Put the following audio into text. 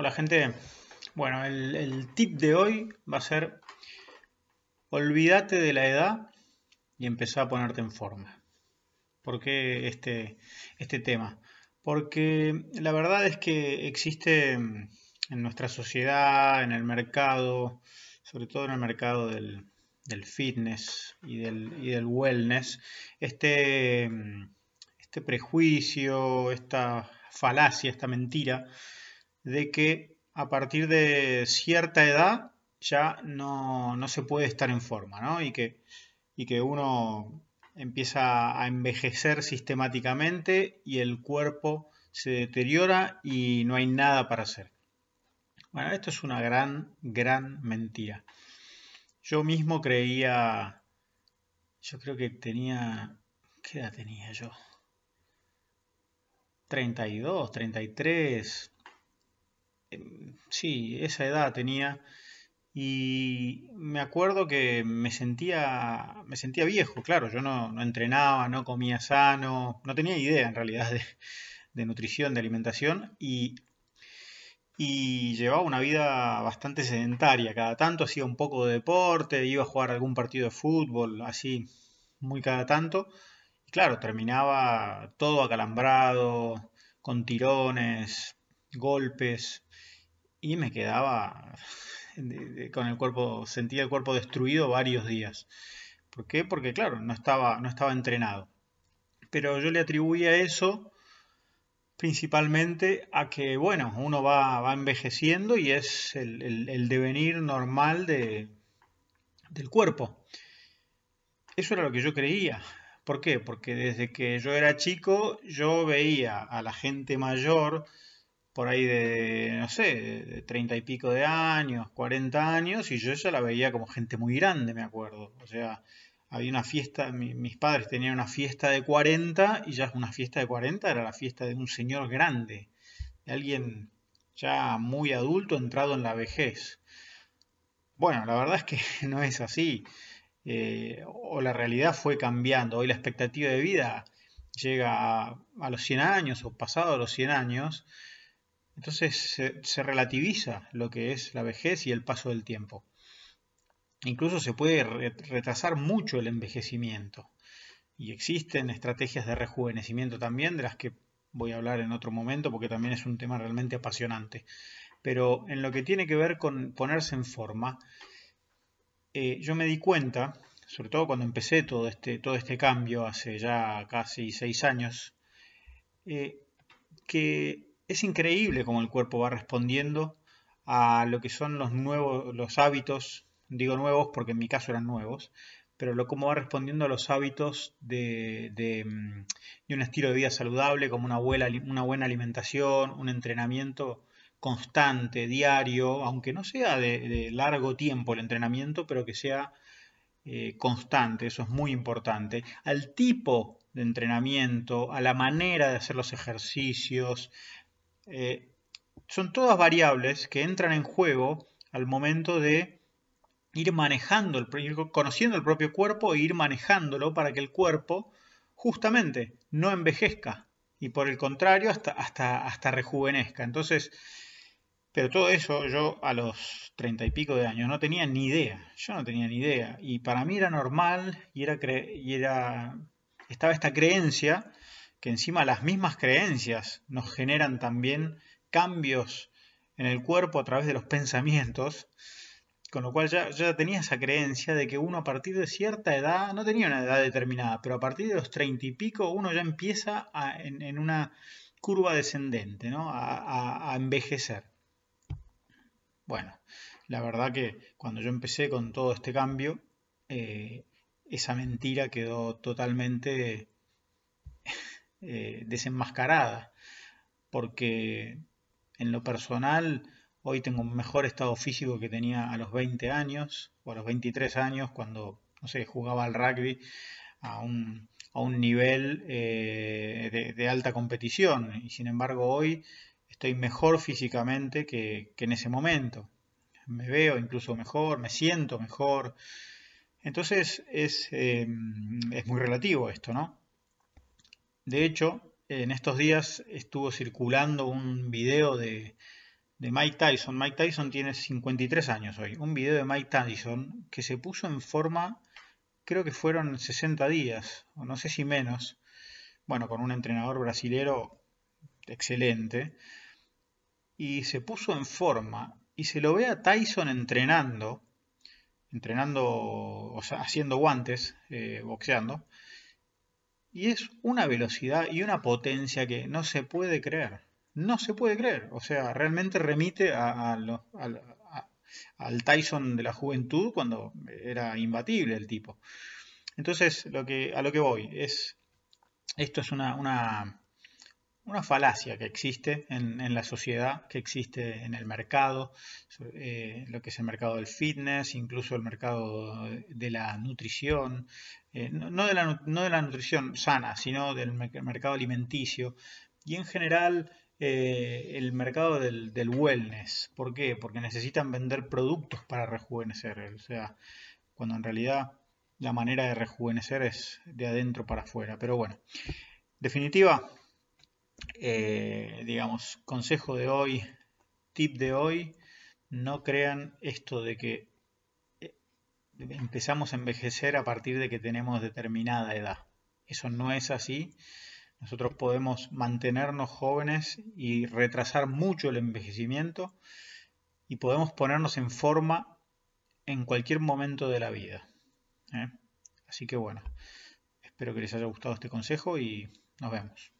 Hola gente, bueno, el, tip de hoy va a ser olvídate de la edad y empezá a ponerte en forma. ¿Por qué este, este tema? Porque la verdad es que existe en nuestra sociedad, en el mercado, sobre todo en el mercado del, fitness y del, y del, wellness, este, este prejuicio, esta falacia, esta mentira de que a partir de cierta edad ya no, se puede estar en forma, ¿no? Y que, y que uno empieza a envejecer sistemáticamente y el cuerpo se deteriora y no hay nada para hacer. Bueno, esto es una gran, gran mentira. Yo mismo creía, yo creo que tenía, ¿qué edad tenía yo? 32, 33, sí, esa edad tenía. Y me acuerdo que me sentía, me sentía viejo, claro, yo no, entrenaba, no comía sano, no tenía idea en realidad de, nutrición, de alimentación y, y, llevaba una vida bastante sedentaria. Cada tanto hacía un poco de deporte, iba a jugar algún partido de fútbol, así muy cada tanto. Y claro, terminaba todo acalambrado, con tirones, golpes, y me quedaba con el cuerpo, sentía el cuerpo destruido varios días. ¿Por qué? Porque claro, no estaba, no estaba entrenado. Pero yo le atribuía eso principalmente a que, bueno, uno va, va envejeciendo y es el, devenir normal de, del cuerpo. Eso era lo que yo creía. ¿Por qué? Porque desde que yo era chico yo veía a la gente mayor por ahí de, no sé, de treinta y pico de años, 40 años, y yo ya la veía como gente muy grande, me acuerdo. O sea, había una fiesta, mis padres tenían una fiesta de 40 y ya una fiesta de 40 era la fiesta de un señor grande, de alguien ya muy adulto entrado en la vejez. Bueno, la verdad es que no es así. Eh, o la realidad fue cambiando. Hoy la expectativa de vida llega a, a los 100 años o pasado los 100 años entonces se, relativiza lo que es la vejez y el paso del tiempo. Incluso se puede retrasar mucho el envejecimiento. Y existen estrategias de rejuvenecimiento también, de las que voy a hablar en otro momento porque también es un tema realmente apasionante. Pero en lo que tiene que ver con ponerse en forma, eh, yo me di cuenta, sobre todo cuando empecé todo este, todo este cambio hace ya casi seis años, eh, que es increíble cómo el cuerpo va respondiendo a lo que son los nuevos, los hábitos, digo nuevos porque en mi caso eran nuevos, pero lo cómo va respondiendo a los hábitos de, de, mm, un estilo de vida saludable, como una buena, una buena alimentación, un entrenamiento constante, diario, aunque no sea de, largo tiempo el entrenamiento, pero que sea eh, constante, eso es muy importante, al tipo de entrenamiento, a la manera de hacer los ejercicios, eh, son todas variables que entran en juego al momento de ir manejando, el, conociendo el propio cuerpo e ir manejándolo para que el cuerpo justamente no envejezca y por el contrario hasta, hasta, hasta rejuvenezca. Entonces, pero todo eso yo a los treinta y pico de años no tenía ni idea, yo no tenía ni idea. Y para mí era normal y era, y era estaba esta creencia que encima las mismas creencias nos generan también cambios en el cuerpo a través de los pensamientos, con lo cual ya, ya tenía esa creencia de que uno a partir de cierta edad, no tenía una edad determinada, pero a partir de los treinta y pico uno ya empieza en, una curva descendente, ¿no? a, envejecer. Bueno, la verdad que cuando yo empecé con todo este cambio, eh, esa mentira quedó totalmente eh, desenmascarada, porque en lo personal hoy tengo un mejor estado físico que tenía a los 20 años o a los 23 años cuando, no sé, jugaba al rugby a un, a un nivel eh, de, alta competición y sin embargo hoy estoy mejor físicamente que, en ese momento. Me veo incluso mejor, me siento mejor. Entonces es, eh, es muy relativo esto, ¿no? De hecho, en estos días estuvo circulando un video de, Mike Tyson. Mike Tyson tiene 53 años hoy. Un video de Mike Tyson que se puso en forma, creo que fueron 60 días, o no sé si menos. Bueno, con un entrenador brasilero excelente. Y se puso en forma. Y se lo ve a Tyson entrenando. Entrenando, o sea, haciendo guantes, eh, boxeando. Y es una velocidad y una potencia que no se puede creer no se puede creer. O sea, realmente remite a, al Tyson de la juventud cuando era imbatible el tipo. Entonces, lo que, a lo que voy es, esto es una, una, falacia que existe en, la sociedad, que existe en el mercado, eh, lo que es el mercado del fitness, incluso el mercado de la nutrición, eh, no, de la, no de la nutrición sana, sino del mercado alimenticio. Y en general eh, el mercado del, wellness. ¿Por qué? Porque necesitan vender productos para rejuvenecer. O sea, cuando en realidad la manera de rejuvenecer es de adentro para afuera. Pero bueno, definitiva, eh, digamos, consejo de hoy, tip de hoy, no crean esto de que eh, empezamos a envejecer a partir de que tenemos determinada edad. Eso no es así. Nosotros podemos mantenernos jóvenes y retrasar mucho el envejecimiento y podemos ponernos en forma en cualquier momento de la vida. ¿eh? Así que bueno, espero que les haya gustado este consejo y nos vemos.